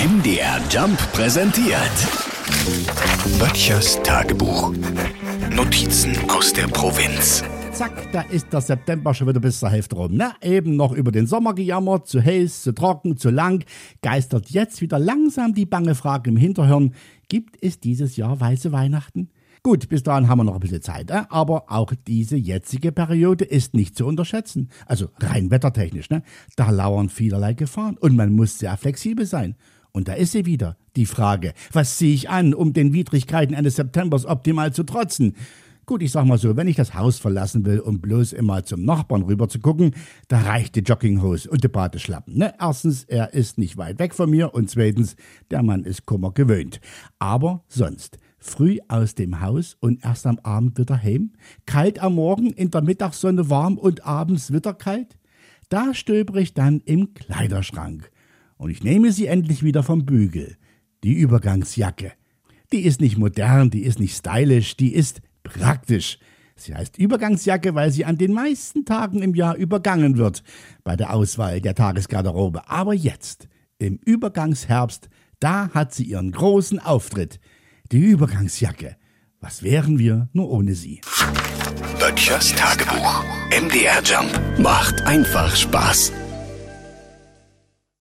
MDR Jump präsentiert. Böttchers Tagebuch. Notizen aus der Provinz. Zack, da ist der September schon wieder bis zur Hälfte rum. Na, eben noch über den Sommer gejammert, zu heiß, zu trocken, zu lang, geistert jetzt wieder langsam die bange Frage im Hinterhirn, gibt es dieses Jahr weiße Weihnachten? Gut, bis dahin haben wir noch ein bisschen Zeit, äh? aber auch diese jetzige Periode ist nicht zu unterschätzen. Also rein wettertechnisch, ne? Da lauern vielerlei Gefahren und man muss sehr flexibel sein. Und da ist sie wieder, die Frage, was ziehe ich an, um den Widrigkeiten eines Septembers optimal zu trotzen? Gut, ich sag mal so, wenn ich das Haus verlassen will, um bloß immer zum Nachbarn rüber zu gucken, da reicht die Jogginghose und die Badeschlappen. Ne? Erstens, er ist nicht weit weg von mir und zweitens, der Mann ist Kummer gewöhnt. Aber sonst, früh aus dem Haus und erst am Abend wieder heim, kalt am Morgen, in der Mittagssonne warm und abends wieder kalt, da stöber ich dann im Kleiderschrank. Und ich nehme sie endlich wieder vom Bügel. Die Übergangsjacke. Die ist nicht modern, die ist nicht stylisch, die ist praktisch. Sie heißt Übergangsjacke, weil sie an den meisten Tagen im Jahr übergangen wird bei der Auswahl der Tagesgarderobe. Aber jetzt, im Übergangsherbst, da hat sie ihren großen Auftritt. Die Übergangsjacke. Was wären wir nur ohne sie? Böttchers Tagebuch. MDR Jump macht einfach Spaß.